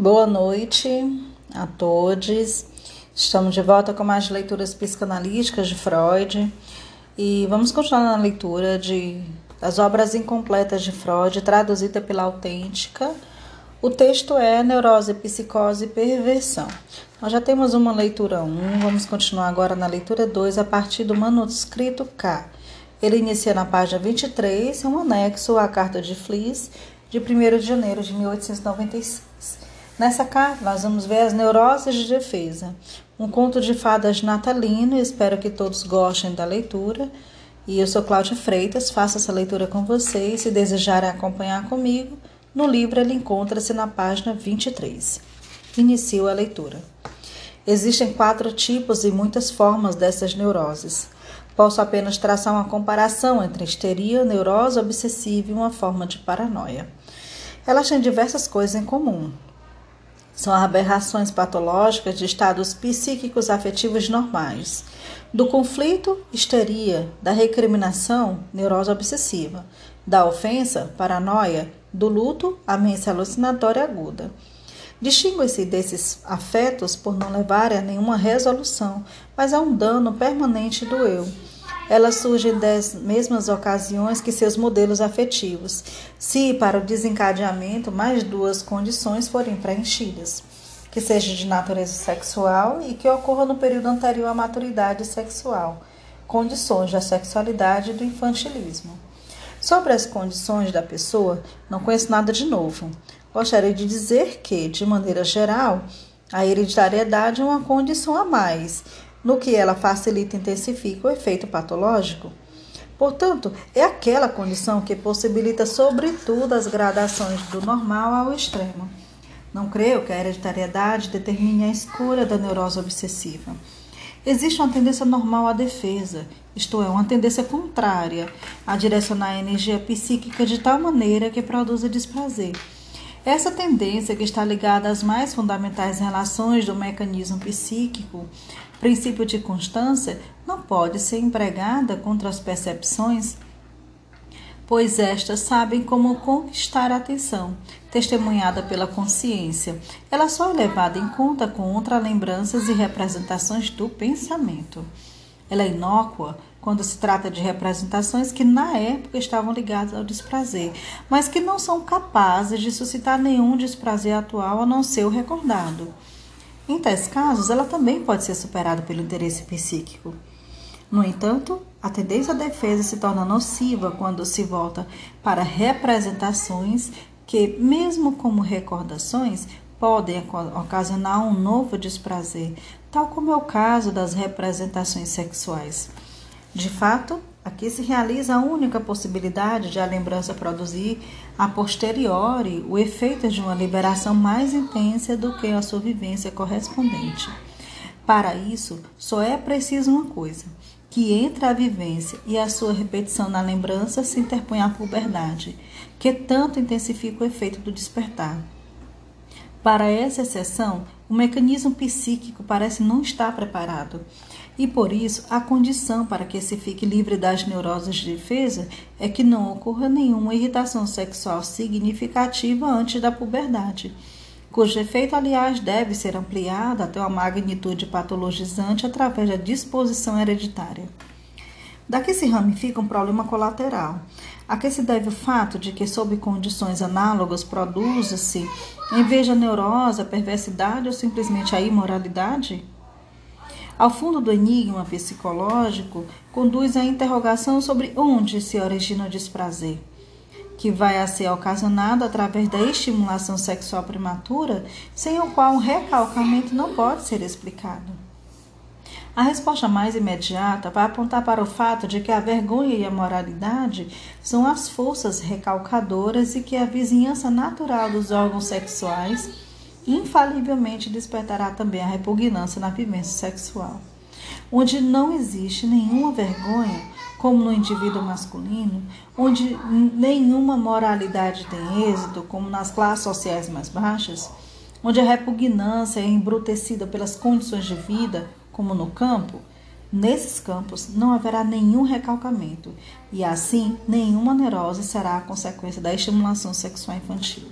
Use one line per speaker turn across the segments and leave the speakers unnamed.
Boa noite a todos. Estamos de volta com mais leituras psicanalíticas de Freud e vamos continuar na leitura de das obras incompletas de Freud, traduzida pela Autêntica. O texto é Neurose, Psicose e Perversão. Nós já temos uma leitura 1, vamos continuar agora na leitura 2 a partir do manuscrito K. Ele inicia na página 23, é um anexo à carta de Fliss de 1 de janeiro de 1896. Nessa carta, nós vamos ver as neuroses de defesa, um conto de fadas natalino. Espero que todos gostem da leitura. E eu sou Cláudia Freitas, faço essa leitura com vocês. Se desejarem acompanhar comigo, no livro ele encontra-se na página 23. Inicio a leitura. Existem quatro tipos e muitas formas dessas neuroses. Posso apenas traçar uma comparação entre histeria, neurose obsessiva e uma forma de paranoia. Elas têm diversas coisas em comum, são aberrações patológicas de estados psíquicos afetivos normais. Do conflito, histeria. Da recriminação, neurose obsessiva. Da ofensa, paranoia. Do luto, amência alucinatória aguda. Distingue-se desses afetos por não levarem a nenhuma resolução, mas a um dano permanente do eu elas surgem das mesmas ocasiões que seus modelos afetivos, se para o desencadeamento mais duas condições forem preenchidas, que seja de natureza sexual e que ocorra no período anterior à maturidade sexual, condições da sexualidade e do infantilismo. Sobre as condições da pessoa, não conheço nada de novo. Gostaria de dizer que, de maneira geral, a hereditariedade é uma condição a mais, no que ela facilita e intensifica o efeito patológico. Portanto, é aquela condição que possibilita, sobretudo, as gradações do normal ao extremo. Não creio que a hereditariedade determine a escolha da neurose obsessiva. Existe uma tendência normal à defesa, isto é, uma tendência contrária a direcionar a energia psíquica de tal maneira que produza desprazer. Essa tendência, que está ligada às mais fundamentais relações do mecanismo psíquico, princípio de constância, não pode ser empregada contra as percepções, pois estas sabem como conquistar a atenção, testemunhada pela consciência. Ela só é levada em conta contra lembranças e representações do pensamento. Ela é inócua quando se trata de representações que na época estavam ligadas ao desprazer, mas que não são capazes de suscitar nenhum desprazer atual a não ser o recordado. Em tais casos, ela também pode ser superada pelo interesse psíquico. No entanto, a tendência à defesa se torna nociva quando se volta para representações que, mesmo como recordações, podem ocasionar um novo desprazer, tal como é o caso das representações sexuais. De fato, aqui se realiza a única possibilidade de a lembrança produzir a posteriori o efeito de uma liberação mais intensa do que a sua vivência correspondente. Para isso, só é preciso uma coisa: que entre a vivência e a sua repetição na lembrança se interponha a puberdade, que tanto intensifica o efeito do despertar. Para essa exceção, o mecanismo psíquico parece não estar preparado. E por isso, a condição para que se fique livre das neuroses de defesa é que não ocorra nenhuma irritação sexual significativa antes da puberdade, cujo efeito, aliás, deve ser ampliado até uma magnitude patologizante através da disposição hereditária. Daqui se ramifica um problema colateral. A que se deve o fato de que, sob condições análogas, produza-se, em vez da neurose, a perversidade ou simplesmente a imoralidade? Ao fundo do enigma psicológico, conduz a interrogação sobre onde se origina o desprazer, que vai a ser ocasionado através da estimulação sexual prematura, sem o qual um recalcamento não pode ser explicado. A resposta mais imediata vai apontar para o fato de que a vergonha e a moralidade são as forças recalcadoras e que a vizinhança natural dos órgãos sexuais infalivelmente despertará também a repugnância na vivência sexual. Onde não existe nenhuma vergonha, como no indivíduo masculino, onde nenhuma moralidade tem êxito, como nas classes sociais mais baixas, onde a repugnância é embrutecida pelas condições de vida, como no campo, nesses campos não haverá nenhum recalcamento e assim nenhuma neurose será a consequência da estimulação sexual infantil.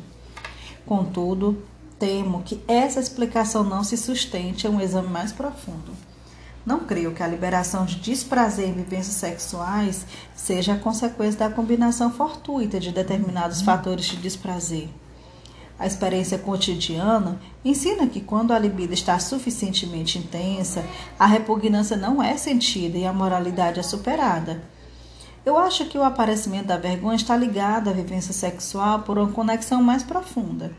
Contudo, Temo que essa explicação não se sustente em um exame mais profundo. Não creio que a liberação de desprazer em vivências sexuais seja a consequência da combinação fortuita de determinados fatores de desprazer. A experiência cotidiana ensina que quando a libido está suficientemente intensa, a repugnância não é sentida e a moralidade é superada. Eu acho que o aparecimento da vergonha está ligado à vivência sexual por uma conexão mais profunda.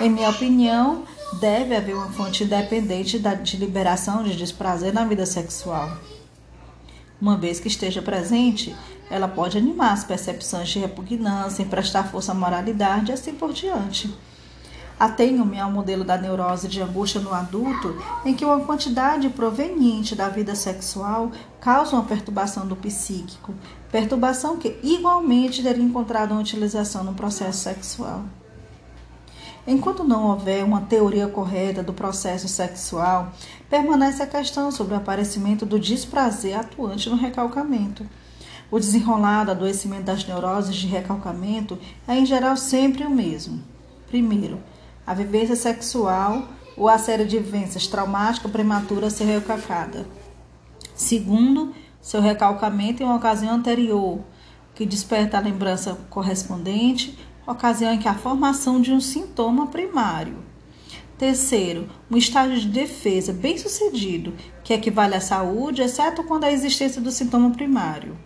Em minha opinião, deve haver uma fonte independente de liberação de desprazer na vida sexual. Uma vez que esteja presente, ela pode animar as percepções de repugnância, emprestar força à moralidade e assim por diante. Atenho-me ao modelo da neurose de angústia no adulto, em que uma quantidade proveniente da vida sexual causa uma perturbação do psíquico, perturbação que igualmente teria encontrado uma utilização no processo sexual. Enquanto não houver uma teoria correta do processo sexual, permanece a questão sobre o aparecimento do desprazer atuante no recalcamento. O desenrolado adoecimento das neuroses de recalcamento é, em geral, sempre o mesmo. Primeiro, a vivência sexual ou a série de vivências traumática prematura a ser recalcada. Segundo, seu recalcamento em uma ocasião anterior, que desperta a lembrança correspondente ocasião em que a formação de um sintoma primário. Terceiro, um estágio de defesa bem sucedido, que equivale à saúde, exceto quando há existência do sintoma primário.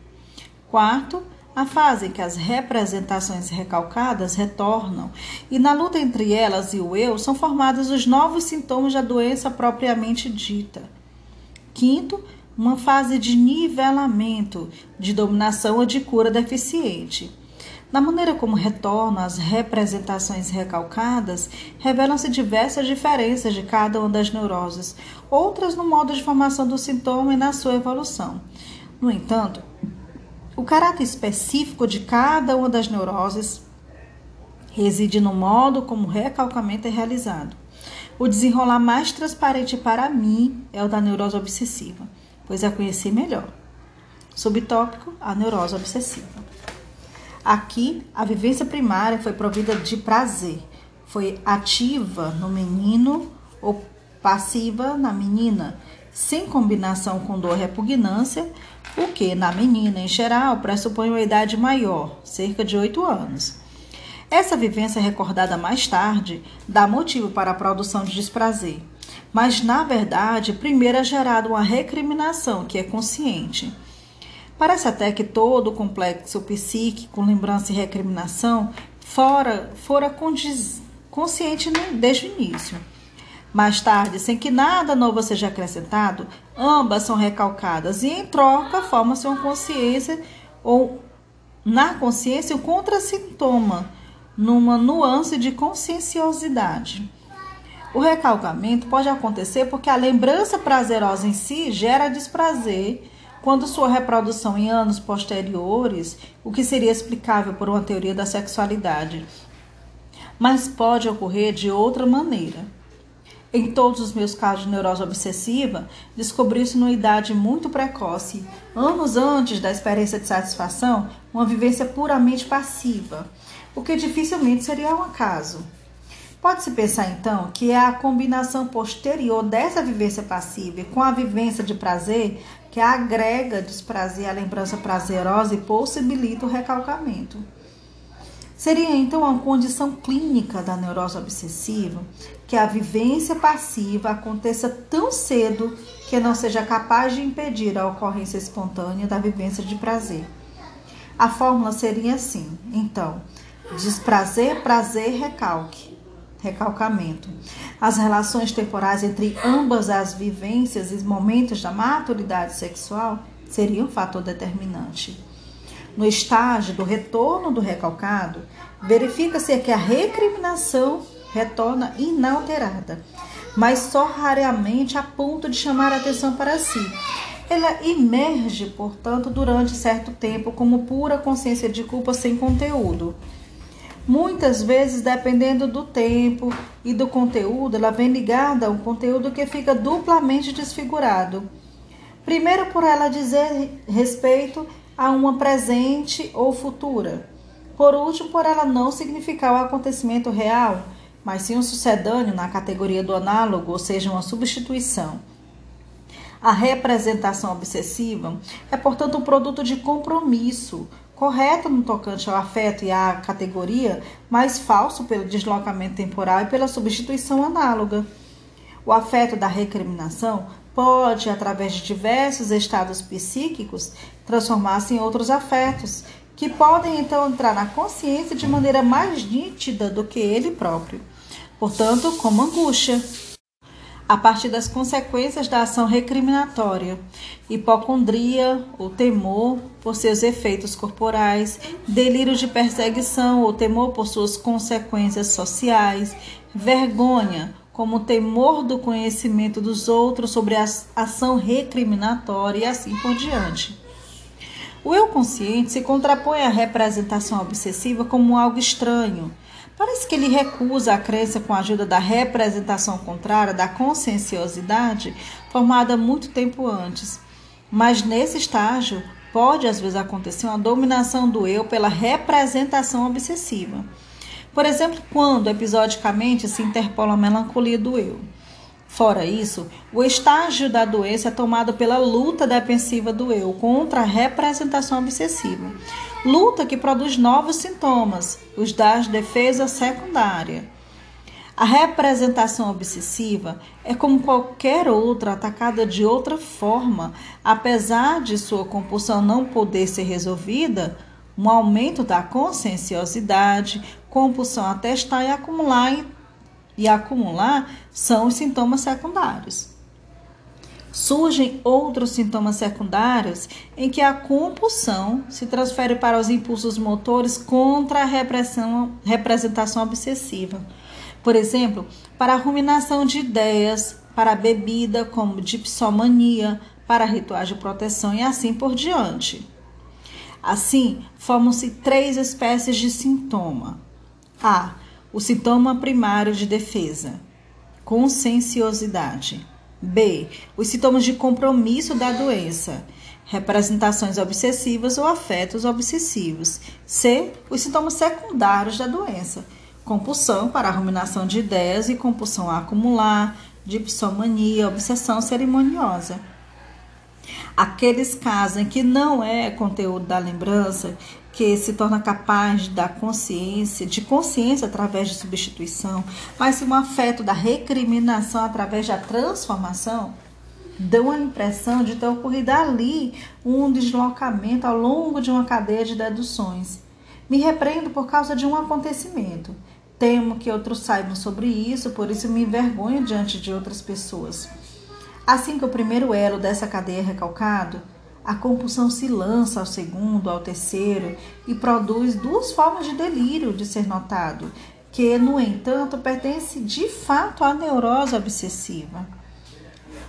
Quarto, a fase em que as representações recalcadas retornam e na luta entre elas e o eu são formados os novos sintomas da doença propriamente dita. Quinto, uma fase de nivelamento, de dominação ou de cura deficiente. Na maneira como retornam as representações recalcadas, revelam-se diversas diferenças de cada uma das neuroses, outras no modo de formação do sintoma e na sua evolução. No entanto, o caráter específico de cada uma das neuroses reside no modo como o recalcamento é realizado. O desenrolar mais transparente para mim é o da neurose obsessiva, pois a conheci melhor. Subtópico: a neurose obsessiva. Aqui, a vivência primária foi provida de prazer, foi ativa no menino ou passiva na menina, sem combinação com dor e repugnância, o que, na menina em geral, pressupõe uma idade maior, cerca de 8 anos. Essa vivência recordada mais tarde dá motivo para a produção de desprazer, mas na verdade, primeiro é gerada uma recriminação que é consciente. Parece até que todo o complexo psíquico, lembrança e recriminação fora, fora condiz, consciente desde o início. Mais tarde, sem que nada novo seja acrescentado, ambas são recalcadas e, em troca, forma-se uma consciência ou, na consciência, um contrassintoma, numa nuance de conscienciosidade. O recalcamento pode acontecer porque a lembrança prazerosa em si gera desprazer quando sua reprodução em anos posteriores, o que seria explicável por uma teoria da sexualidade. Mas pode ocorrer de outra maneira. Em todos os meus casos de neurose obsessiva, descobri-se numa idade muito precoce, anos antes da experiência de satisfação, uma vivência puramente passiva, o que dificilmente seria um acaso. Pode-se pensar então que é a combinação posterior dessa vivência passiva com a vivência de prazer que agrega desprazer à lembrança prazerosa e possibilita o recalcamento. Seria então uma condição clínica da neurose obsessiva que a vivência passiva aconteça tão cedo que não seja capaz de impedir a ocorrência espontânea da vivência de prazer. A fórmula seria assim: então, desprazer, prazer, recalque recalcamento. As relações temporais entre ambas as vivências e momentos da maturidade sexual seriam um fator determinante. No estágio do retorno do recalcado, verifica-se que a recriminação retorna inalterada, mas só raramente a ponto de chamar a atenção para si. Ela emerge, portanto, durante certo tempo como pura consciência de culpa sem conteúdo. Muitas vezes, dependendo do tempo e do conteúdo, ela vem ligada a um conteúdo que fica duplamente desfigurado. Primeiro, por ela dizer respeito a uma presente ou futura. Por último, por ela não significar o acontecimento real mas sim um sucedâneo na categoria do análogo, ou seja, uma substituição. A representação obsessiva é, portanto, um produto de compromisso, correto no tocante ao afeto e à categoria, mas falso pelo deslocamento temporal e pela substituição análoga. O afeto da recriminação pode, através de diversos estados psíquicos, transformar-se em outros afetos, que podem então entrar na consciência de maneira mais nítida do que ele próprio. Portanto, como angústia, a partir das consequências da ação recriminatória, hipocondria ou temor por seus efeitos corporais, delírio de perseguição ou temor por suas consequências sociais, vergonha como temor do conhecimento dos outros sobre a ação recriminatória e assim por diante. O eu consciente se contrapõe à representação obsessiva como algo estranho. Parece que ele recusa a crença com a ajuda da representação contrária da conscienciosidade formada muito tempo antes. Mas nesse estágio, pode às vezes acontecer uma dominação do eu pela representação obsessiva. Por exemplo, quando episodicamente se interpola a melancolia do eu. Fora isso, o estágio da doença é tomado pela luta defensiva do eu contra a representação obsessiva. Luta que produz novos sintomas, os da defesa secundária. A representação obsessiva é como qualquer outra atacada de outra forma, apesar de sua compulsão não poder ser resolvida, um aumento da conscienciosidade, compulsão a testar e acumular e, acumular são os sintomas secundários. Surgem outros sintomas secundários em que a compulsão se transfere para os impulsos motores contra a repressão, representação obsessiva. Por exemplo, para a ruminação de ideias, para a bebida, como dipsomania, para rituais de proteção e assim por diante. Assim, formam-se três espécies de sintoma. A. O sintoma primário de defesa, conscienciosidade. B. Os sintomas de compromisso da doença, representações obsessivas ou afetos obsessivos. C. Os sintomas secundários da doença, compulsão para a ruminação de ideias e compulsão a acumular, dipsomania, obsessão cerimoniosa. Aqueles casos em que não é conteúdo da lembrança, que se torna capaz da consciência, de consciência através de substituição, mas um afeto da recriminação através da transformação, dão a impressão de ter ocorrido ali um deslocamento ao longo de uma cadeia de deduções. Me repreendo por causa de um acontecimento. Temo que outros saibam sobre isso, por isso me envergonho diante de outras pessoas. Assim que o primeiro elo dessa cadeia é recalcado, a compulsão se lança ao segundo, ao terceiro e produz duas formas de delírio de ser notado, que, no entanto, pertence de fato à neurose obsessiva.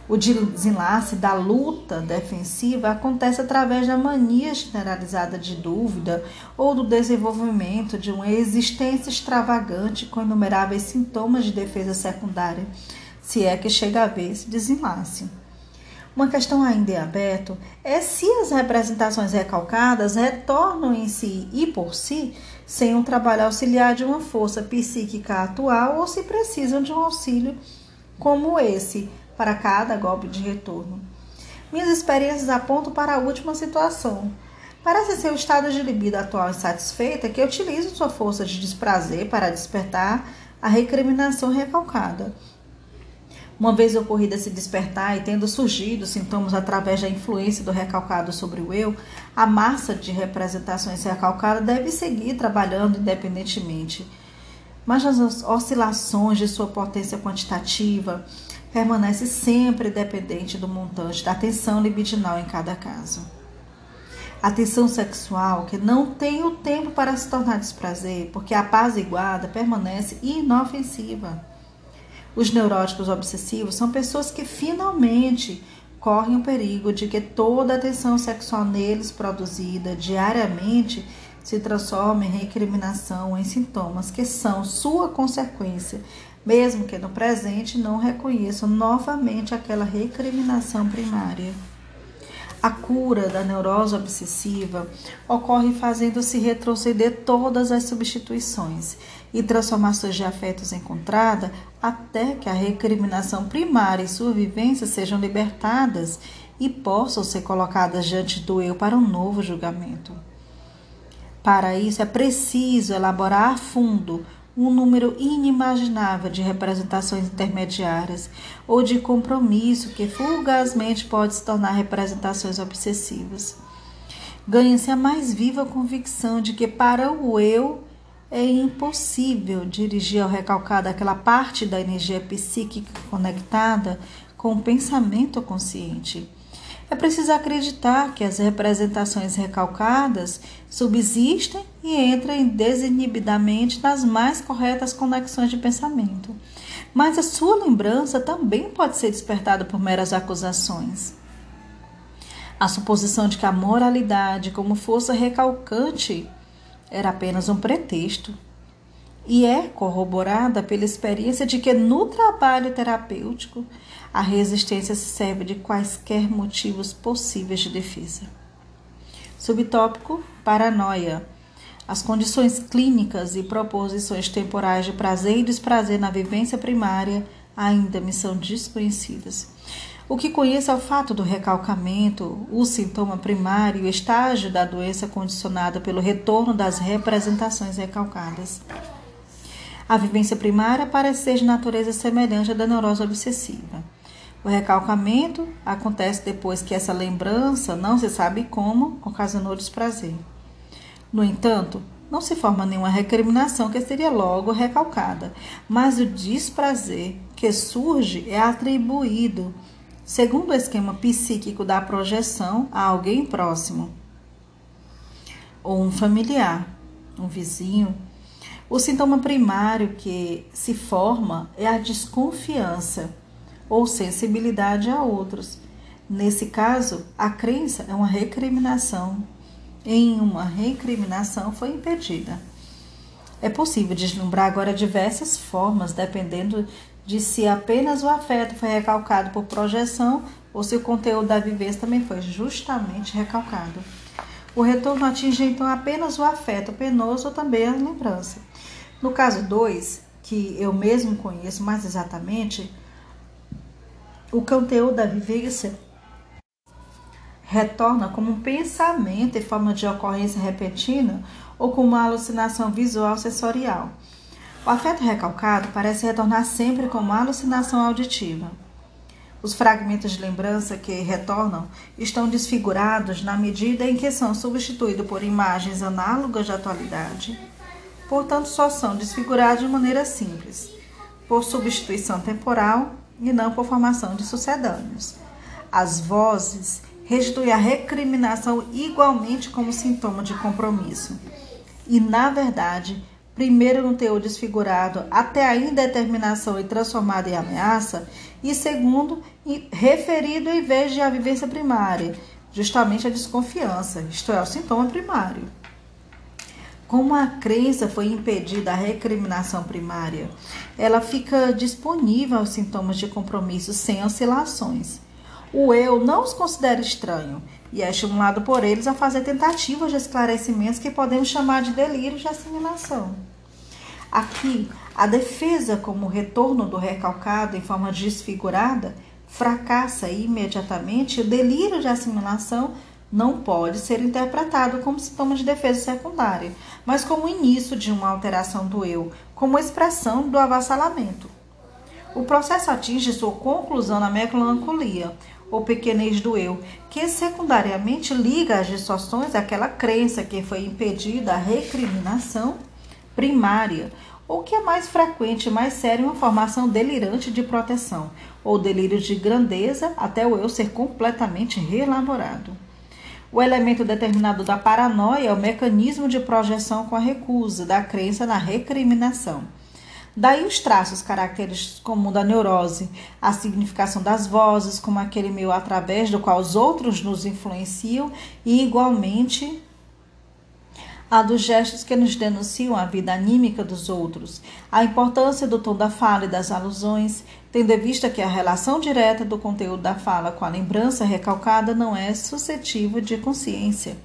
O desenlace da luta defensiva acontece através da mania generalizada de dúvida ou do desenvolvimento de uma existência extravagante com inumeráveis sintomas de defesa secundária se é que chega a ver esse desenlace. Uma questão ainda em aberto é se as representações recalcadas retornam em si e por si sem um trabalho auxiliar de uma força psíquica atual ou se precisam de um auxílio como esse para cada golpe de retorno. Minhas experiências apontam para a última situação. Parece ser o estado de libido atual insatisfeita que utiliza sua força de desprazer para despertar a recriminação recalcada uma vez ocorrida se despertar e tendo surgido sintomas através da influência do recalcado sobre o eu, a massa de representações recalcadas deve seguir trabalhando independentemente. Mas as oscilações de sua potência quantitativa permanece sempre dependente do montante da tensão libidinal em cada caso. A tensão sexual que não tem o tempo para se tornar desprazer, porque a apaziguada permanece inofensiva. Os neuróticos obsessivos são pessoas que finalmente correm o perigo de que toda a tensão sexual neles produzida diariamente se transforme em recriminação, em sintomas que são sua consequência, mesmo que no presente não reconheçam novamente aquela recriminação primária. A cura da neurose obsessiva ocorre fazendo-se retroceder todas as substituições e transformações de afetos encontradas até que a recriminação primária e sua vivência sejam libertadas e possam ser colocadas diante do eu para um novo julgamento. Para isso é preciso elaborar a fundo um número inimaginável de representações intermediárias ou de compromisso que fugazmente pode se tornar representações obsessivas. Ganha-se a mais viva convicção de que para o eu é impossível dirigir ao recalcado aquela parte da energia psíquica conectada com o pensamento consciente. É preciso acreditar que as representações recalcadas subsistem e entram desinibidamente nas mais corretas conexões de pensamento. Mas a sua lembrança também pode ser despertada por meras acusações. A suposição de que a moralidade, como força recalcante, era apenas um pretexto e é corroborada pela experiência de que no trabalho terapêutico a resistência se serve de quaisquer motivos possíveis de defesa. Subtópico: paranoia. As condições clínicas e proposições temporais de prazer e desprazer na vivência primária ainda me são desconhecidas. O que conheço é o fato do recalcamento, o sintoma primário e o estágio da doença condicionada pelo retorno das representações recalcadas. A vivência primária parece ser de natureza semelhante à da neurose obsessiva. O recalcamento acontece depois que essa lembrança, não se sabe como, ocasionou desprazer. No entanto, não se forma nenhuma recriminação que seria logo recalcada, mas o desprazer que surge é atribuído, segundo o esquema psíquico da projeção, a alguém próximo, ou um familiar, um vizinho. O sintoma primário que se forma é a desconfiança ou sensibilidade a outros. Nesse caso, a crença é uma recriminação. Em uma recriminação foi impedida. É possível deslumbrar agora diversas formas, dependendo de se apenas o afeto foi recalcado por projeção ou se o conteúdo da vivência também foi justamente recalcado. O retorno atinge então apenas o afeto penoso ou também a lembrança. No caso 2, que eu mesmo conheço mais exatamente, o conteúdo da vivência retorna como um pensamento em forma de ocorrência repentina ou como uma alucinação visual sensorial. O afeto recalcado parece retornar sempre como alucinação auditiva. Os fragmentos de lembrança que retornam estão desfigurados na medida em que são substituídos por imagens análogas da atualidade. Portanto, só são desfigurados de maneira simples, por substituição temporal e não por formação de sucedâneos. As vozes restituem a recriminação igualmente como sintoma de compromisso. E, na verdade, primeiro no teor desfigurado até a indeterminação e transformada em ameaça, e segundo, referido em vez de a vivência primária, justamente a desconfiança, isto é, o sintoma primário. Como a crença foi impedida a recriminação primária, ela fica disponível aos sintomas de compromisso sem oscilações. O eu não os considera estranho e é estimulado por eles a fazer tentativas de esclarecimentos que podemos chamar de delírio de assimilação. Aqui, a defesa, como retorno do recalcado em forma desfigurada, fracassa imediatamente e o delírio de assimilação não pode ser interpretado como sintoma de defesa secundária, mas como início de uma alteração do eu, como expressão do avassalamento. O processo atinge sua conclusão na melancolia, ou pequenez do eu, que secundariamente liga as distorções àquela crença que foi impedida a recriminação primária, ou que é mais frequente e mais sério uma formação delirante de proteção, ou delírio de grandeza até o eu ser completamente reelaborado. O elemento determinado da paranoia é o mecanismo de projeção com a recusa, da crença na recriminação. Daí os traços característicos comuns da neurose, a significação das vozes, como aquele meio através do qual os outros nos influenciam, e igualmente a dos gestos que nos denunciam a vida anímica dos outros, a importância do tom da fala e das alusões, tendo em vista que a relação direta do conteúdo da fala com a lembrança recalcada não é suscetível de consciência.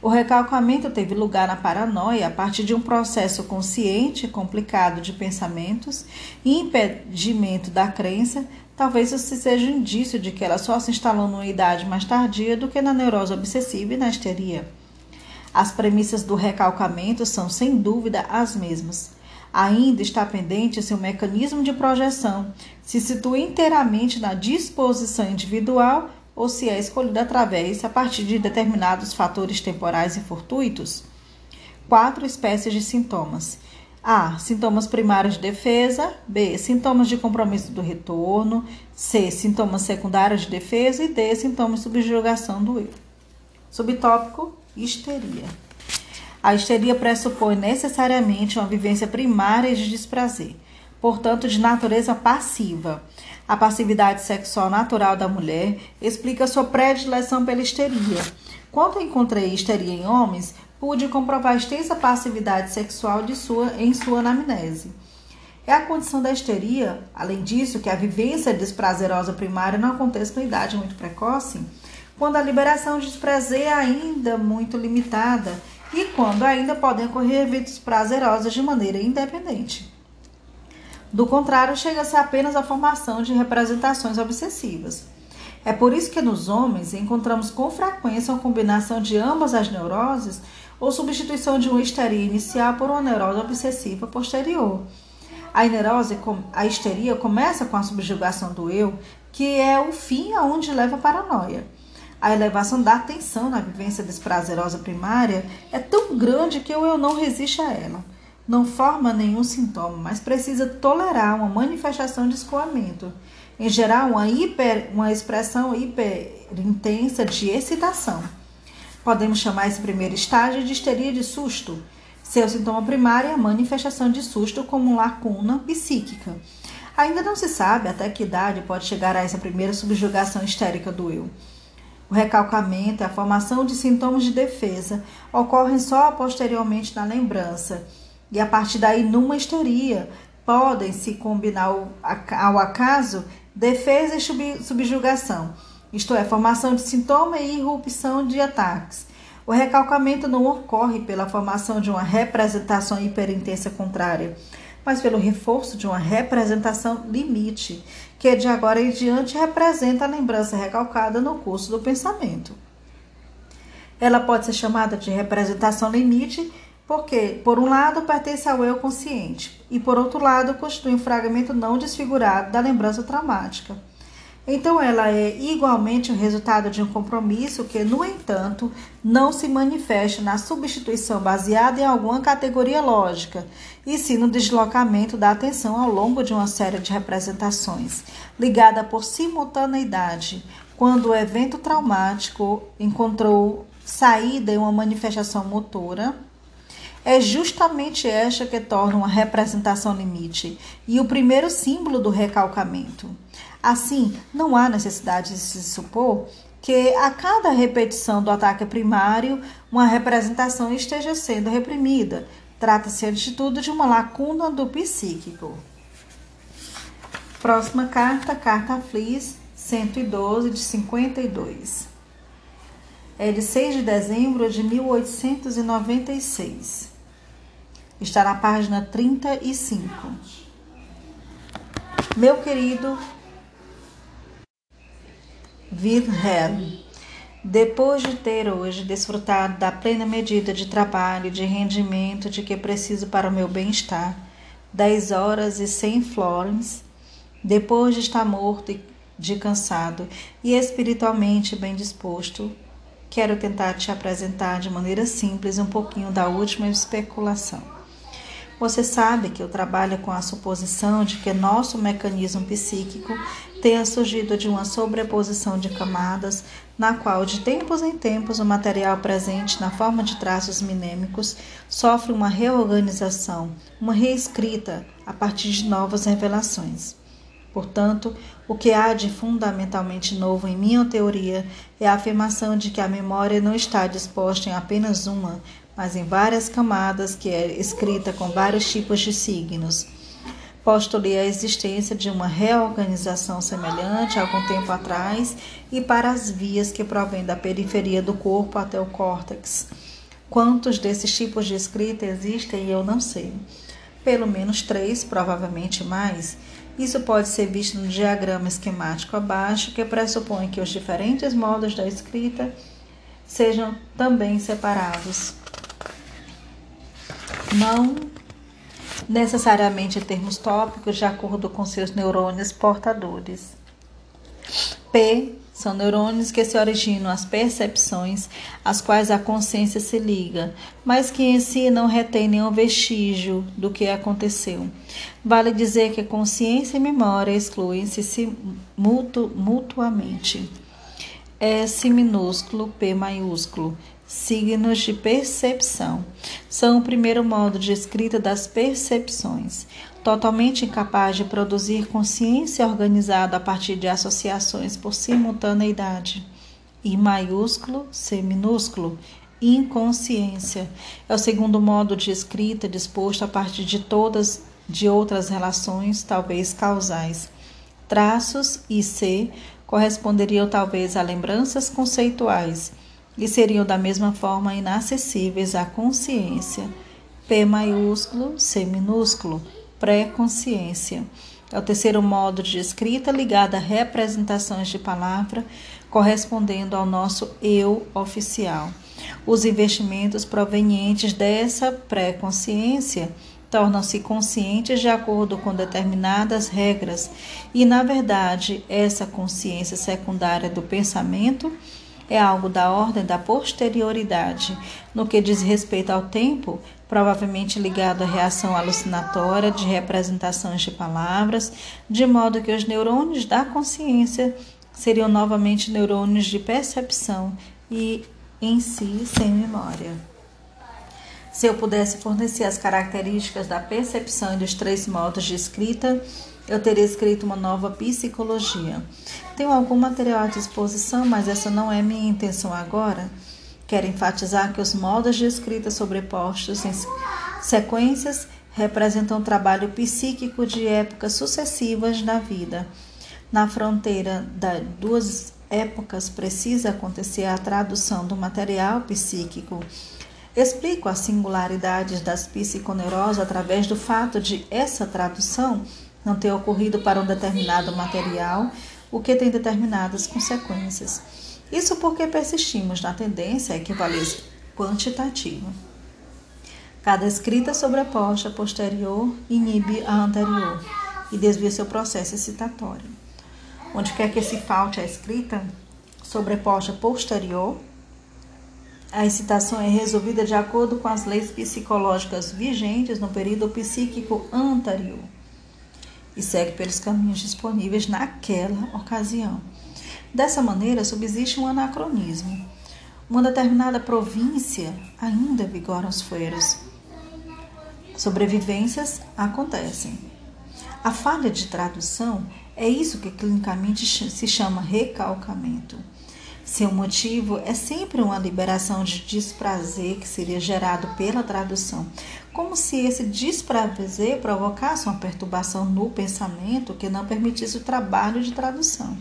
O recalcamento teve lugar na paranoia a partir de um processo consciente e complicado de pensamentos e impedimento da crença. Talvez isso seja um indício de que ela só se instalou numa idade mais tardia do que na neurose obsessiva e na histeria. As premissas do recalcamento são, sem dúvida, as mesmas. Ainda está pendente se o mecanismo de projeção se situa inteiramente na disposição individual ou se é escolhido através, a partir de determinados fatores temporais e fortuitos. Quatro espécies de sintomas. A. Sintomas primários de defesa. B. Sintomas de compromisso do retorno. C. Sintomas secundários de defesa. E D. Sintomas de subjugação do eu. Subtópico: histeria. A histeria pressupõe necessariamente uma vivência primária de desprazer, portanto, de natureza passiva. A passividade sexual natural da mulher explica sua predileção pela histeria. Quando encontrei histeria em homens, pude comprovar a extensa passividade sexual de sua, em sua anamnese. É a condição da histeria, além disso, que a vivência desprazerosa primária não acontece na idade muito precoce, quando a liberação de desprazer é ainda muito limitada e quando ainda podem ocorrer eventos prazerosos de maneira independente. Do contrário, chega-se apenas à formação de representações obsessivas. É por isso que nos homens encontramos com frequência uma combinação de ambas as neuroses ou substituição de uma histeria inicial por uma neurose obsessiva posterior. A neurose, a histeria começa com a subjugação do eu, que é o fim aonde leva a paranoia. A elevação da atenção na vivência desprazerosa primária é tão grande que o eu não resiste a ela não forma nenhum sintoma, mas precisa tolerar uma manifestação de escoamento. Em geral, uma, hiper, uma expressão hiperintensa de excitação. Podemos chamar esse primeiro estágio de histeria de susto. Seu sintoma primário é a manifestação de susto como lacuna psíquica. Ainda não se sabe até que idade pode chegar a essa primeira subjugação histérica do eu. O recalcamento e a formação de sintomas de defesa ocorrem só posteriormente na lembrança e a partir daí, numa histeria, podem se combinar ao acaso defesa e subjugação, isto é, formação de sintoma e irrupção de ataques. O recalcamento não ocorre pela formação de uma representação hiperintensa contrária, mas pelo reforço de uma representação limite, que de agora em diante representa a lembrança recalcada no curso do pensamento. Ela pode ser chamada de representação limite porque, por um lado, pertence ao eu consciente e, por outro lado, constitui um fragmento não desfigurado da lembrança traumática. Então, ela é igualmente o resultado de um compromisso que, no entanto, não se manifesta na substituição baseada em alguma categoria lógica, e sim no deslocamento da atenção ao longo de uma série de representações, ligada por simultaneidade, quando o evento traumático encontrou saída em uma manifestação motora é justamente esta que torna uma representação limite e o primeiro símbolo do recalcamento. Assim, não há necessidade de se supor que a cada repetição do ataque primário, uma representação esteja sendo reprimida. Trata-se, antes de tudo, de uma lacuna do psíquico. Próxima carta, carta Flis, 112 de 52. É de 6 de dezembro de 1896. Está na página 35. Meu querido Wilhelm, depois de ter hoje desfrutado da plena medida de trabalho e de rendimento de que preciso para o meu bem-estar, 10 horas e 100 florins, depois de estar morto de cansado e espiritualmente bem disposto, quero tentar te apresentar de maneira simples um pouquinho da última especulação. Você sabe que eu trabalho com a suposição de que nosso mecanismo psíquico tenha surgido de uma sobreposição de camadas, na qual, de tempos em tempos, o material presente na forma de traços minêmicos sofre uma reorganização, uma reescrita a partir de novas revelações. Portanto, o que há de fundamentalmente novo em minha teoria é a afirmação de que a memória não está disposta em apenas uma, mas em várias camadas, que é escrita com vários tipos de signos. Postulei a existência de uma reorganização semelhante algum tempo atrás e para as vias que provêm da periferia do corpo até o córtex. Quantos desses tipos de escrita existem eu não sei. Pelo menos três, provavelmente mais. Isso pode ser visto no diagrama esquemático abaixo, que pressupõe que os diferentes modos da escrita sejam também separados. Não necessariamente termos tópicos, de acordo com seus neurônios portadores. P são neurônios que se originam as percepções, às quais a consciência se liga, mas que em si não retém nenhum vestígio do que aconteceu. Vale dizer que consciência e memória excluem-se mutu mutuamente. S minúsculo, P maiúsculo signos de percepção. São o primeiro modo de escrita das percepções, totalmente incapaz de produzir consciência organizada a partir de associações por simultaneidade. I maiúsculo, C minúsculo, inconsciência. É o segundo modo de escrita disposto a partir de todas de outras relações, talvez causais. Traços e C corresponderiam talvez a lembranças conceituais e seriam da mesma forma inacessíveis à consciência. P maiúsculo, C minúsculo, pré-consciência. É o terceiro modo de escrita ligado a representações de palavra, correspondendo ao nosso eu oficial. Os investimentos provenientes dessa pré-consciência tornam-se conscientes de acordo com determinadas regras, e, na verdade, essa consciência secundária do pensamento é algo da ordem da posterioridade. No que diz respeito ao tempo, provavelmente ligado à reação alucinatória de representações de palavras, de modo que os neurônios da consciência seriam novamente neurônios de percepção e, em si, sem memória. Se eu pudesse fornecer as características da percepção e dos três modos de escrita, eu teria escrito uma nova psicologia. Tenho algum material à disposição, mas essa não é minha intenção agora. Quero enfatizar que os modos de escrita sobrepostos em sequências representam trabalho psíquico de épocas sucessivas da vida. Na fronteira das duas épocas precisa acontecer a tradução do material psíquico. Explico as singularidades das psiconeuroses através do fato de essa tradução não ter ocorrido para um determinado material, o que tem determinadas consequências. Isso porque persistimos na tendência à equivalência quantitativa. Cada escrita sobreposta posterior inibe a anterior e desvia seu processo excitatório. Onde quer que se falte a escrita sobreposta posterior, a excitação é resolvida de acordo com as leis psicológicas vigentes no período psíquico anterior e segue pelos caminhos disponíveis naquela ocasião. Dessa maneira, subsiste um anacronismo. Uma determinada província ainda vigoram os fueiros. Sobrevivências acontecem. A falha de tradução é isso que clinicamente se chama recalcamento. Seu motivo é sempre uma liberação de desprazer que seria gerado pela tradução, como se esse desprazer provocasse uma perturbação no pensamento que não permitisse o trabalho de tradução.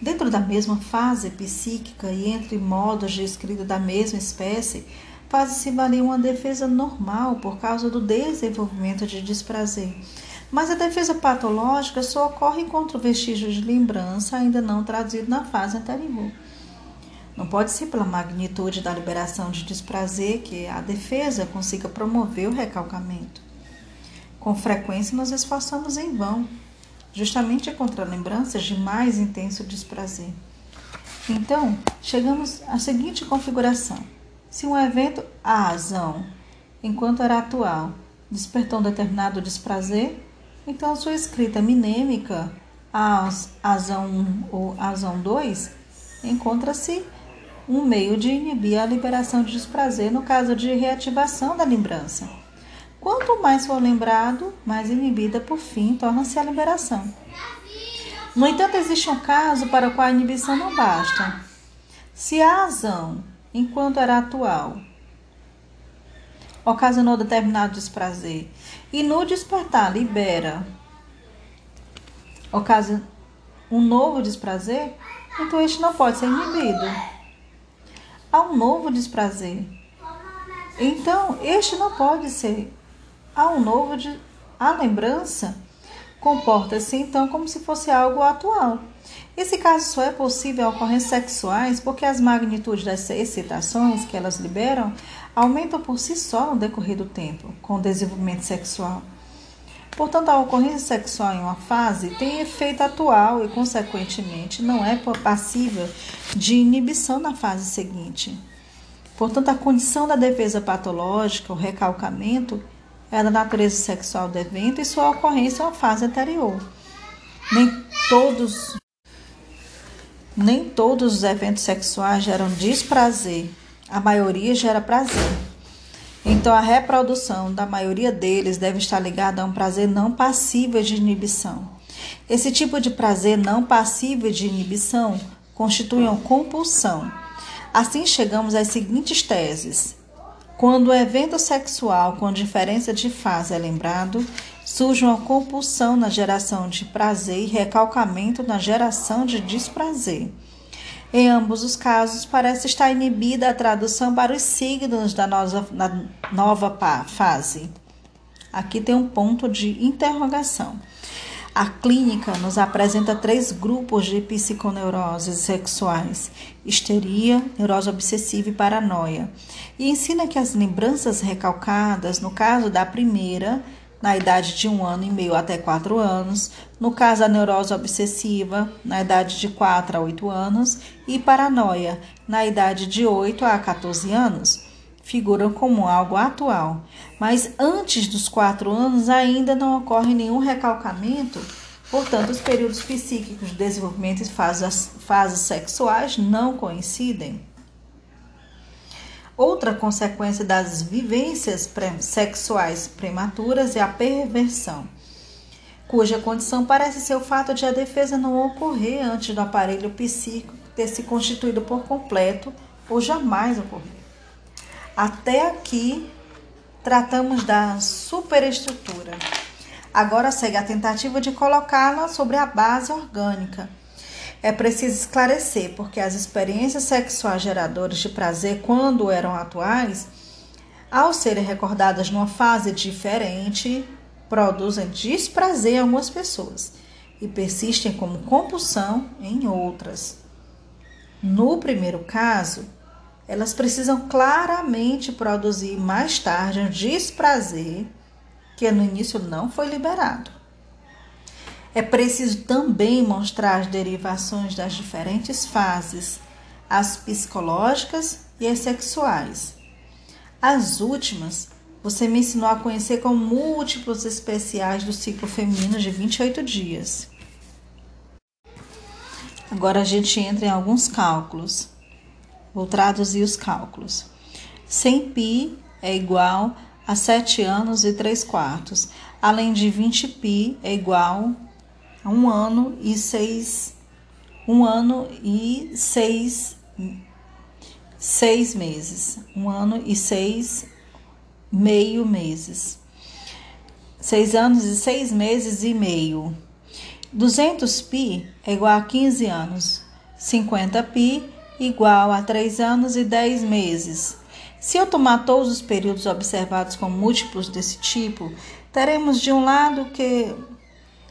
Dentro da mesma fase psíquica e entre modos de escrita da mesma espécie, faz-se valer uma defesa normal por causa do desenvolvimento de desprazer. Mas a defesa patológica só ocorre enquanto o vestígio de lembrança ainda não traduzido na fase anterior. Não pode ser pela magnitude da liberação de desprazer que a defesa consiga promover o recalcamento. Com frequência, nos esforçamos em vão, justamente contra lembranças de mais intenso desprazer. Então, chegamos à seguinte configuração: se um evento a razão, enquanto era atual, despertou um determinado desprazer, então sua escrita minêmica, a azão 1 ou azão 2, encontra-se um meio de inibir a liberação de desprazer no caso de reativação da lembrança. Quanto mais for lembrado, mais inibida por fim torna-se a liberação. No entanto, existe um caso para o qual a inibição não basta. Se a razão, enquanto era atual, ocasionou determinado desprazer. E no despertar libera ocasiona um novo desprazer, então este não pode ser inibido. Há um novo desprazer. Então, este não pode ser. Há um novo de a lembrança comporta-se então como se fosse algo atual. Esse caso só é possível em ocorrências sexuais porque as magnitudes das excitações que elas liberam aumentam por si só no decorrer do tempo, com o desenvolvimento sexual. Portanto, a ocorrência sexual em uma fase tem efeito atual e, consequentemente, não é passível de inibição na fase seguinte. Portanto, a condição da defesa patológica, o recalcamento, é da natureza sexual do evento e sua ocorrência é uma fase anterior. Nem todos nem todos os eventos sexuais geram desprazer, a maioria gera prazer. Então, a reprodução da maioria deles deve estar ligada a um prazer não passível de inibição. Esse tipo de prazer não passível de inibição constitui uma compulsão. Assim, chegamos às seguintes teses. Quando o evento sexual com diferença de fase é lembrado, surge uma compulsão na geração de prazer e recalcamento na geração de desprazer. Em ambos os casos, parece estar inibida a tradução para os signos da nova, fase. Aqui tem um ponto de interrogação. A clínica nos apresenta três grupos de psiconeuroses sexuais: histeria, neurose obsessiva e paranoia. E ensina que as lembranças recalcadas, no caso da primeira, na idade de um ano e meio até quatro anos, no caso da neurose obsessiva, na idade de 4 a 8 anos, e paranoia, na idade de 8 a 14 anos, figuram como algo atual. Mas antes dos 4 anos ainda não ocorre nenhum recalcamento, portanto, os períodos psíquicos de desenvolvimento e fases, fases sexuais não coincidem. Outra consequência das vivências sexuais prematuras é a perversão, cuja condição parece ser o fato de a defesa não ocorrer antes do aparelho psíquico ter se constituído por completo ou jamais ocorrer. Até aqui tratamos da superestrutura. Agora segue a tentativa de colocá-la sobre a base orgânica é preciso esclarecer, porque as experiências sexuais geradoras de prazer, quando eram atuais, ao serem recordadas numa fase diferente, produzem desprazer em algumas pessoas e persistem como compulsão em outras. No primeiro caso, elas precisam claramente produzir mais tarde um desprazer que no início não foi liberado. É preciso também mostrar as derivações das diferentes fases, as psicológicas e as sexuais. As últimas você me ensinou a conhecer como múltiplos especiais do ciclo feminino de 28 dias. Agora a gente entra em alguns cálculos. Vou traduzir os cálculos. 100 pi é igual a 7 anos e 3 quartos, além de 20 pi é igual um ano e seis um ano e seis seis meses. Um ano e seis meio meses. Seis anos e seis meses e meio. 200 pi é igual a 15 anos. 50 pi igual a 3 anos e 10 meses. Se eu tomar todos os períodos observados como múltiplos desse tipo, teremos de um lado que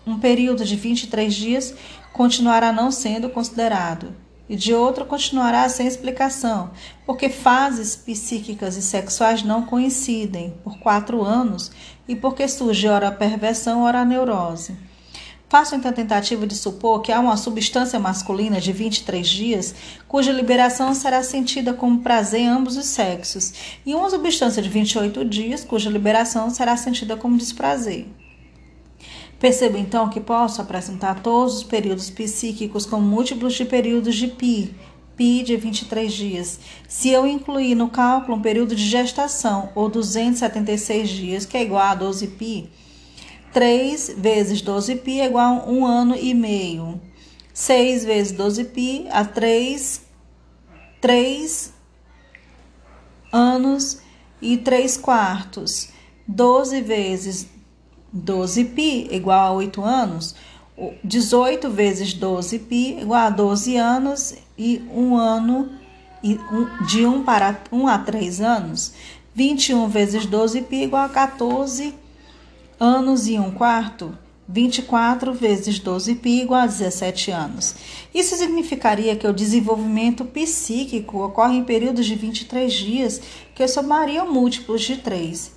um período de 23 dias continuará não sendo considerado, e de outro continuará sem explicação, porque fases psíquicas e sexuais não coincidem por quatro anos e porque surge ora a perversão, ora a neurose. Faço então a tentativa de supor que há uma substância masculina de 23 dias, cuja liberação será sentida como prazer em ambos os sexos, e uma substância de 28 dias, cuja liberação será sentida como desprazer. Percebo então que posso apresentar todos os períodos psíquicos como múltiplos de períodos de pi, pi de 23 dias. Se eu incluir no cálculo um período de gestação, ou 276 dias, que é igual a 12 pi, 3 vezes 12 pi é igual a 1 ano e meio. 6 vezes 12 pi a 3, 3 anos e 3 quartos. 12 vezes 12π igual a 8 anos. 18 vezes 12π igual a 12 anos e 1 ano e um, de 1 para 1 a 3 anos. 21 vezes 12π igual a 14 anos e 1 quarto. 24 vezes 12π igual a 17 anos. Isso significaria que o desenvolvimento psíquico ocorre em períodos de 23 dias, que somariam múltiplos de 3.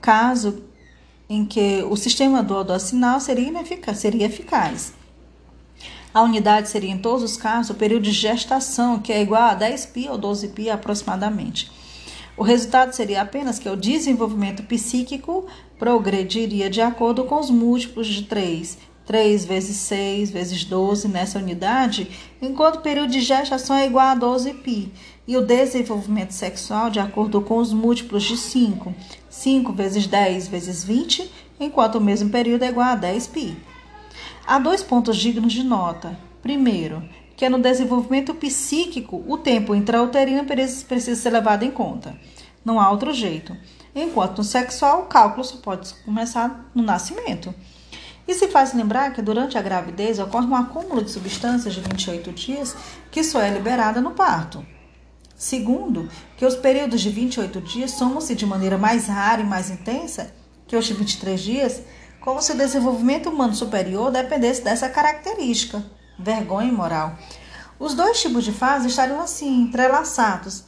Caso em que o sistema do sinal seria ineficaz, seria eficaz. A unidade seria, em todos os casos, o período de gestação, que é igual a 10 pi ou 12 pi aproximadamente. O resultado seria apenas que o desenvolvimento psíquico progrediria de acordo com os múltiplos de 3, 3 vezes 6 vezes 12 nessa unidade, enquanto o período de gestação é igual a 12 pi, e o desenvolvimento sexual de acordo com os múltiplos de 5, 5 vezes 10 vezes 20, enquanto o mesmo período é igual a 10π. Há dois pontos dignos de nota. Primeiro, que é no desenvolvimento psíquico, o tempo intrauterino precisa ser levado em conta. Não há outro jeito. Enquanto no sexual, o cálculo só pode começar no nascimento. E se faz lembrar que durante a gravidez ocorre um acúmulo de substâncias de 28 dias que só é liberada no parto. Segundo, que os períodos de 28 dias somam-se de maneira mais rara e mais intensa que os de 23 dias, como se o desenvolvimento humano superior dependesse dessa característica vergonha e moral. Os dois tipos de fases estariam assim, entrelaçados.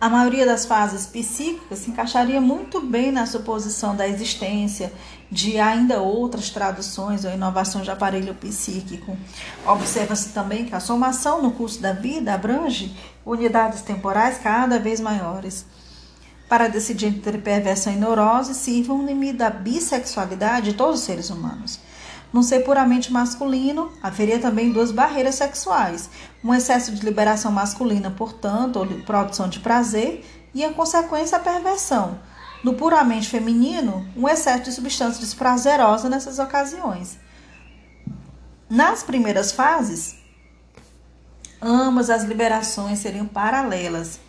A maioria das fases psíquicas se encaixaria muito bem na suposição da existência de ainda outras traduções ou inovações de aparelho psíquico. Observa-se também que a somação no curso da vida abrange unidades temporais cada vez maiores. Para decidir entre perversão e neurose, sirva um limite da bissexualidade de todos os seres humanos. Num ser puramente masculino, haveria também duas barreiras sexuais: um excesso de liberação masculina, portanto, ou produção de prazer, e, em consequência, a perversão. No puramente feminino, um excesso de substância desprazerosa nessas ocasiões. Nas primeiras fases, ambas as liberações seriam paralelas,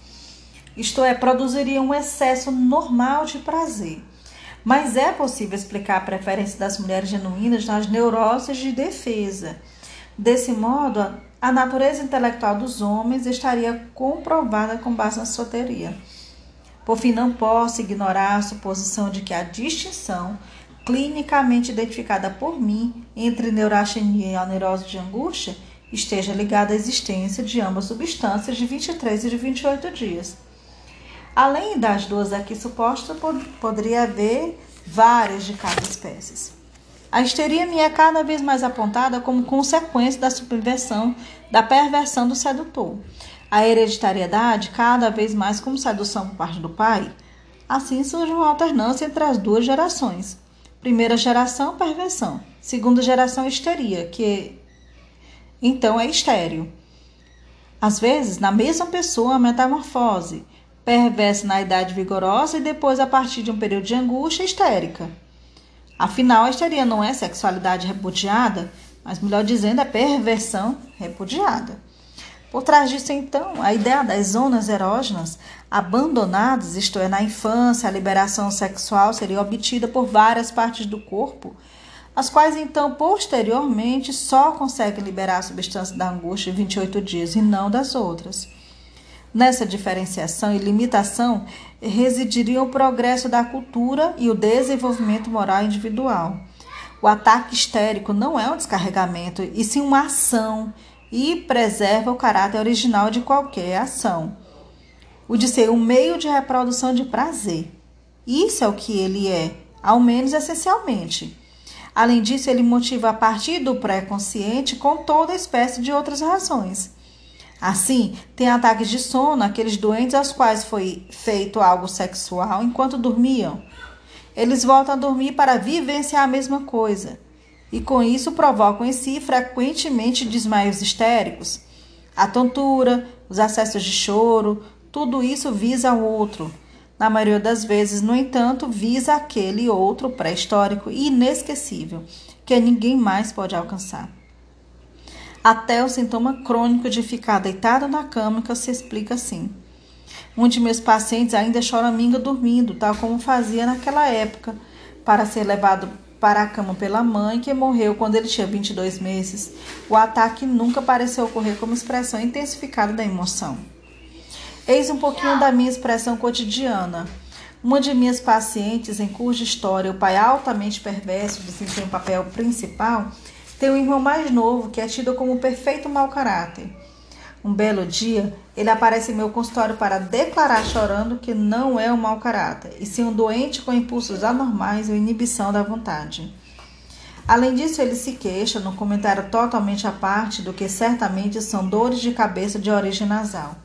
isto é, produziriam um excesso normal de prazer. Mas é possível explicar a preferência das mulheres genuínas nas neuroses de defesa. Desse modo, a natureza intelectual dos homens estaria comprovada com base na soteria. Por fim, não posso ignorar a suposição de que a distinção clinicamente identificada por mim entre neurastenia e a neurose de angústia esteja ligada à existência de ambas substâncias de 23 e de 28 dias. Além das duas aqui supostas, poderia haver várias de cada espécie. A histeria me é cada vez mais apontada como consequência da subversão, da perversão do sedutor. A hereditariedade, cada vez mais como sedução por parte do pai. Assim surge uma alternância entre as duas gerações. Primeira geração, perversão. Segunda geração, histeria, que então é estéreo. Às vezes, na mesma pessoa, a metamorfose perversa na idade vigorosa e depois a partir de um período de angústia histérica. Afinal, a histeria não é sexualidade repudiada, mas melhor dizendo, é perversão repudiada. Por trás disso, então, a ideia das zonas erógenas abandonadas, isto é, na infância, a liberação sexual seria obtida por várias partes do corpo, as quais então posteriormente só conseguem liberar a substância da angústia em 28 dias e não das outras. Nessa diferenciação e limitação residiria o progresso da cultura e o desenvolvimento moral individual. O ataque histérico não é um descarregamento, e sim uma ação, e preserva o caráter original de qualquer ação. O de ser um meio de reprodução de prazer. Isso é o que ele é, ao menos essencialmente. Além disso, ele motiva a partir do pré-consciente com toda espécie de outras razões. Assim, tem ataques de sono aqueles doentes aos quais foi feito algo sexual enquanto dormiam. Eles voltam a dormir para vivenciar a mesma coisa e com isso provocam em si frequentemente desmaios histéricos. A tontura, os acessos de choro, tudo isso visa o outro. Na maioria das vezes, no entanto, visa aquele outro pré-histórico e inesquecível que ninguém mais pode alcançar. Até o sintoma crônico de ficar deitado na cama que se explica assim. Um de meus pacientes ainda choraminga dormindo, tal como fazia naquela época, para ser levado para a cama pela mãe, que morreu quando ele tinha 22 meses. O ataque nunca pareceu ocorrer como expressão intensificada da emoção. Eis um pouquinho da minha expressão cotidiana. Uma de minhas pacientes, em cuja história o pai altamente perverso desempenha o papel principal, tem um irmão mais novo que é tido como perfeito mau caráter. Um belo dia, ele aparece em meu consultório para declarar chorando que não é um mau caráter, e sim um doente com impulsos anormais ou inibição da vontade. Além disso, ele se queixa, num comentário totalmente à parte, do que certamente são dores de cabeça de origem nasal.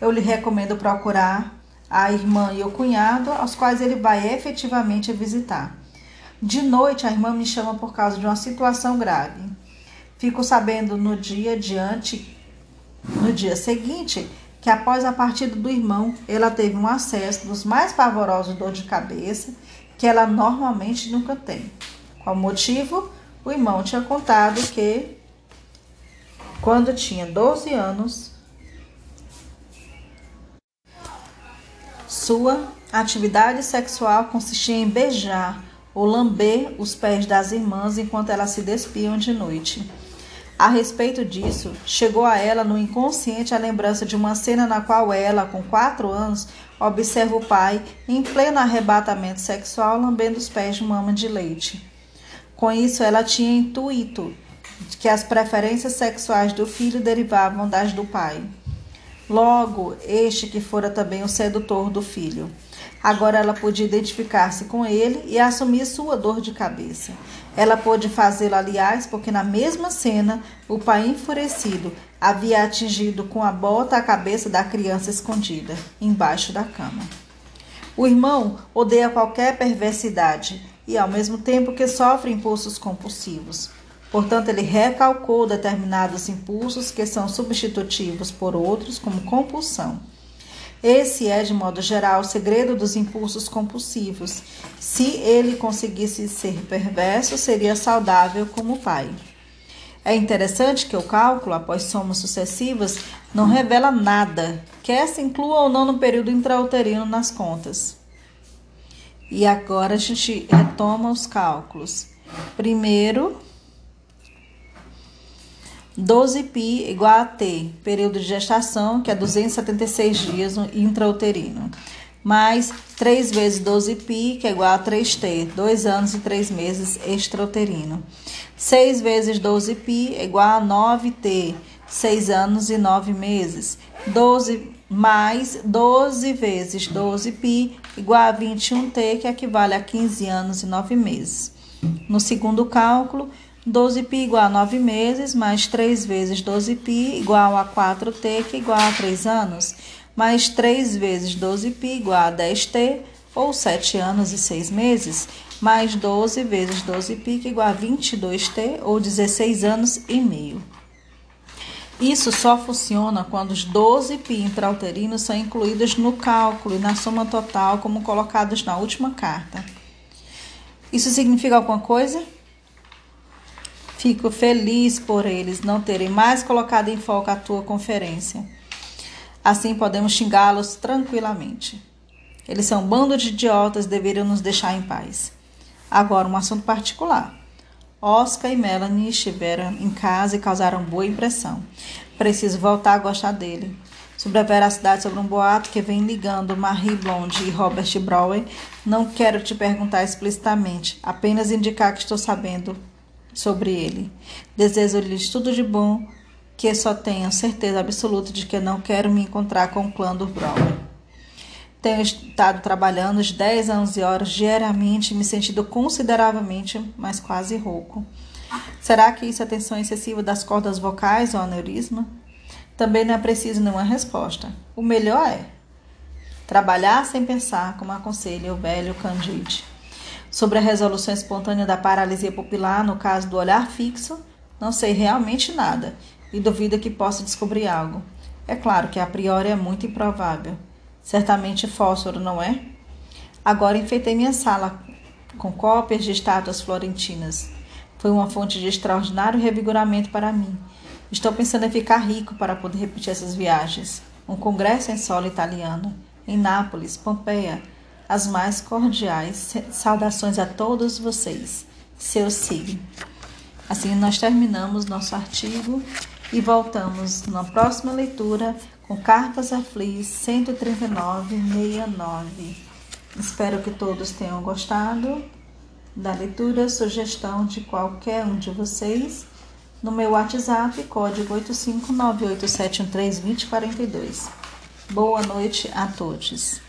Eu lhe recomendo procurar a irmã e o cunhado, aos quais ele vai efetivamente visitar. De noite, a irmã me chama por causa de uma situação grave. Fico sabendo no dia diante, no dia seguinte, que após a partida do irmão, ela teve um acesso dos mais pavorosos dor de cabeça que ela normalmente nunca tem. Qual motivo? O irmão tinha contado que quando tinha 12 anos, Sua atividade sexual consistia em beijar ou lamber os pés das irmãs enquanto elas se despiam de noite. A respeito disso, chegou a ela no inconsciente a lembrança de uma cena na qual ela, com quatro anos, observa o pai em pleno arrebatamento sexual lambendo os pés de mama de leite. Com isso, ela tinha intuito que as preferências sexuais do filho derivavam das do pai. Logo, este que fora também o sedutor do filho. Agora ela podia identificar-se com ele e assumir sua dor de cabeça. Ela pôde fazê-lo, aliás, porque na mesma cena o pai enfurecido havia atingido com a bota a cabeça da criança escondida embaixo da cama. O irmão odeia qualquer perversidade e, ao mesmo tempo que sofre impulsos compulsivos. Portanto, ele recalcou determinados impulsos que são substitutivos por outros, como compulsão. Esse é, de modo geral, o segredo dos impulsos compulsivos. Se ele conseguisse ser perverso, seria saudável como pai. É interessante que o cálculo, após somas sucessivas, não revela nada, quer se inclua ou não no período intrauterino nas contas. E agora a gente retoma os cálculos. Primeiro, 12π igual a T, período de gestação, que é 276 dias intrauterino, mais 3 vezes 12π, que é igual a 3T, 2 anos e 3 meses extrauterino. 6 vezes 12π é igual a 9T, 6 anos e 9 meses. 12 mais 12 vezes 12π igual a 21T, que equivale a 15 anos e 9 meses. No segundo cálculo, 12π igual a 9 meses, mais 3 vezes 12π igual a 4t, que igual a 3 anos, mais 3 vezes 12π igual a 10t, ou 7 anos e 6 meses, mais 12 vezes 12π, que igual a 22t, ou 16 anos e meio. Isso só funciona quando os 12 π intrauterinos são incluídos no cálculo e na soma total, como colocados na última carta. Isso significa alguma coisa? Fico feliz por eles não terem mais colocado em foco a tua conferência. Assim podemos xingá-los tranquilamente. Eles são um bando de idiotas e deveriam nos deixar em paz. Agora, um assunto particular. Oscar e Melanie estiveram em casa e causaram boa impressão. Preciso voltar a gostar dele. Sobre a veracidade sobre um boato que vem ligando Marie Blonde e Robert Brower, não quero te perguntar explicitamente, apenas indicar que estou sabendo sobre ele. Desejo-lhes tudo de bom, que só tenham certeza absoluta de que não quero me encontrar com o clã do Brower. Tenho estado trabalhando os 10 anos e horas diariamente, me sentindo consideravelmente, mas quase rouco. Será que isso é tensão excessiva das cordas vocais ou aneurisma? Também não é preciso nenhuma resposta. O melhor é trabalhar sem pensar, como aconselha o velho Candide. Sobre a resolução espontânea da paralisia pupilar, no caso do olhar fixo, não sei realmente nada e duvido que possa descobrir algo. É claro que a priori é muito improvável. Certamente fósforo, não é? Agora enfeitei minha sala com cópias de estátuas florentinas. Foi uma fonte de extraordinário revigoramento para mim. Estou pensando em ficar rico para poder repetir essas viagens. um congresso em solo italiano, em Nápoles, Pompeia. As mais cordiais saudações a todos vocês. Seu SIG. Assim nós terminamos nosso artigo e voltamos na próxima leitura com Carpas Aflis 13969. Espero que todos tenham gostado da leitura, sugestão de qualquer um de vocês no meu WhatsApp, código 85987132042. Boa noite a todos.